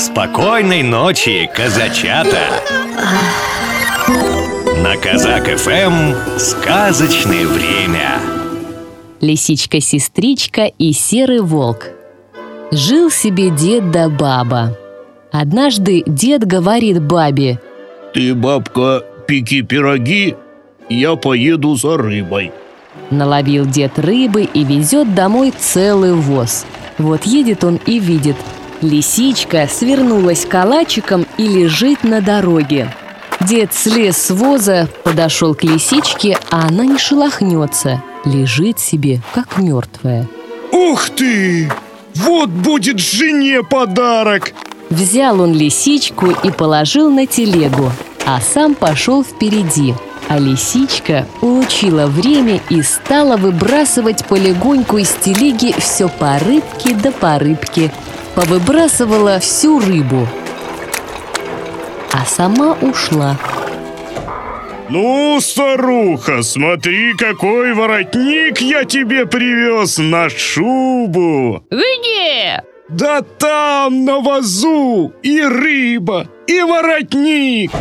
Спокойной ночи, казачата! На Казак ФМ сказочное время. Лисичка-сестричка и серый волк. Жил себе дед да баба. Однажды дед говорит бабе, Ты, бабка, пеки пироги, я поеду за рыбой. Наловил дед рыбы и везет домой целый воз. Вот едет он и видит. Лисичка свернулась калачиком и лежит на дороге. Дед слез с воза, подошел к лисичке, а она не шелохнется. Лежит себе, как мертвая. Ух ты! Вот будет жене подарок! Взял он лисичку и положил на телегу, а сам пошел впереди. А лисичка улучила время и стала выбрасывать полегоньку из телеги все по рыбке да по рыбке. Повыбрасывала всю рыбу. А сама ушла. Ну, старуха, смотри, какой воротник я тебе привез на шубу! Где? Да там, на вазу, и рыба, и воротник!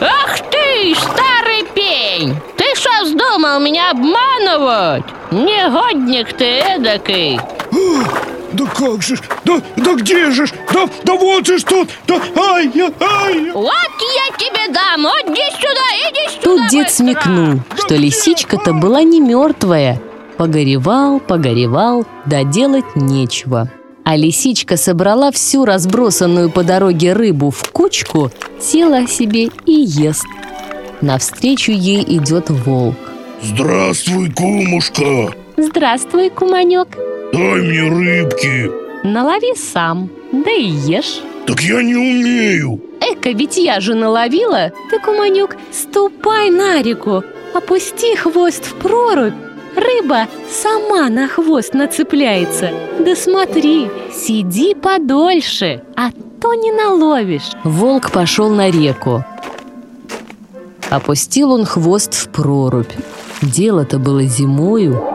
Ах ты, старый пень! Ты что вздумал меня обманывать? Негодник ты эдакий! Да как же ж, да, да где же ж, да, да вот же ж тут, да, ай, я, ай, я. Вот я тебе дам! Вот иди сюда, иди сюда! Тут дед быстро! смекнул, что лисичка-то была не мертвая. Погоревал, погоревал, да делать нечего. А лисичка собрала всю разбросанную по дороге рыбу в кучку, села себе и ест. Навстречу ей идет волк. Здравствуй, кумушка, Здравствуй, куманек. Дай мне рыбки. Налови сам, да и ешь. Так я не умею. Эка, ведь я же наловила. Ты, куманек, ступай на реку, опусти хвост в прорубь. Рыба сама на хвост нацепляется. Да смотри, сиди подольше, а то не наловишь. Волк пошел на реку. Опустил он хвост в прорубь. Дело-то было зимою.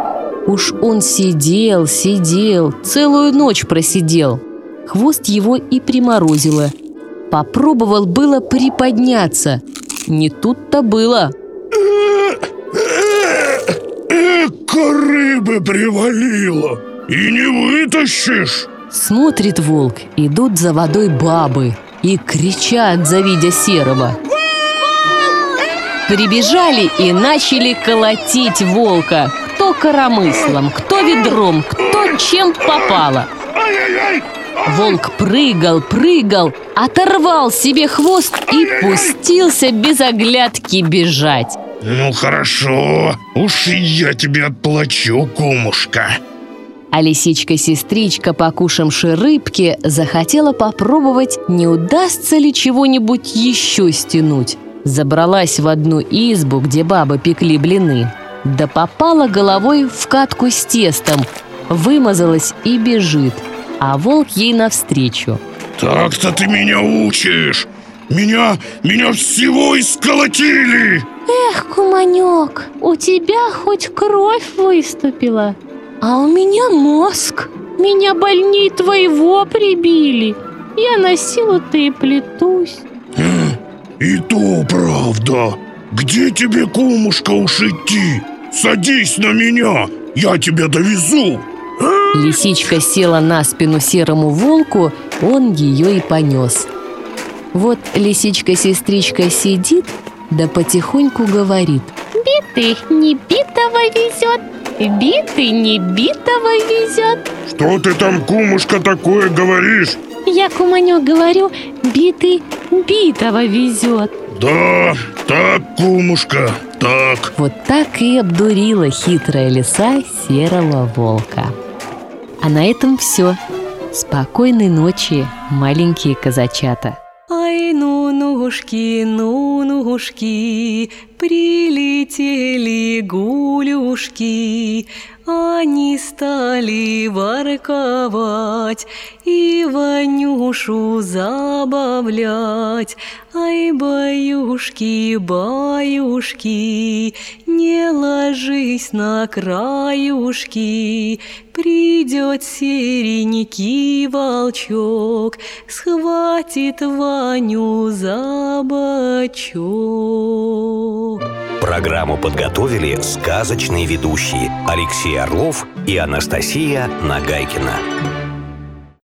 Уж он сидел, сидел, целую ночь просидел. Хвост его и приморозило. Попробовал было приподняться. Не тут-то было. Эка рыбы привалило. И не вытащишь. Смотрит волк, идут за водой бабы и кричат, завидя серого. Прибежали и начали колотить волка. Коромыслом, кто ведром, кто чем попало. Волк прыгал, прыгал, оторвал себе хвост и пустился без оглядки бежать. Ну хорошо, уж я тебе отплачу, кумушка. А лисичка-сестричка, покушавши рыбки, захотела попробовать, не удастся ли чего-нибудь еще стянуть. Забралась в одну избу, где бабы пекли блины. Да попала головой в катку с тестом, вымазалась и бежит. А волк ей навстречу. Так-то ты меня учишь. Меня, меня всего исколотили. Эх, куманек, у тебя хоть кровь выступила, а у меня мозг. Меня больней твоего прибили. Я на силу-то и плетусь. И то правда. Где тебе, кумушка, уж идти? Садись на меня, я тебя довезу. Лисичка села на спину серому волку, он ее и понес. Вот лисичка-сестричка сидит, да потихоньку говорит. Битый не битого везет, битый не битого везет. Что ты там, кумушка, такое говоришь? Я куманек говорю, битый битого везет. Да, так, кумушка, так. Вот так и обдурила хитрая лиса серого волка. А на этом все. Спокойной ночи, маленькие казачата. Ай, ну, нушки, ну, нушки, прилетели гулюшки. Они стали ворковать и Ванюшу забавлять. Ай, баюшки, баюшки, не ложись на краюшки, Придет серенький волчок, схватит Ваню за бочок. Программу подготовили сказочные ведущие Алексей Орлов и Анастасия Нагайкина.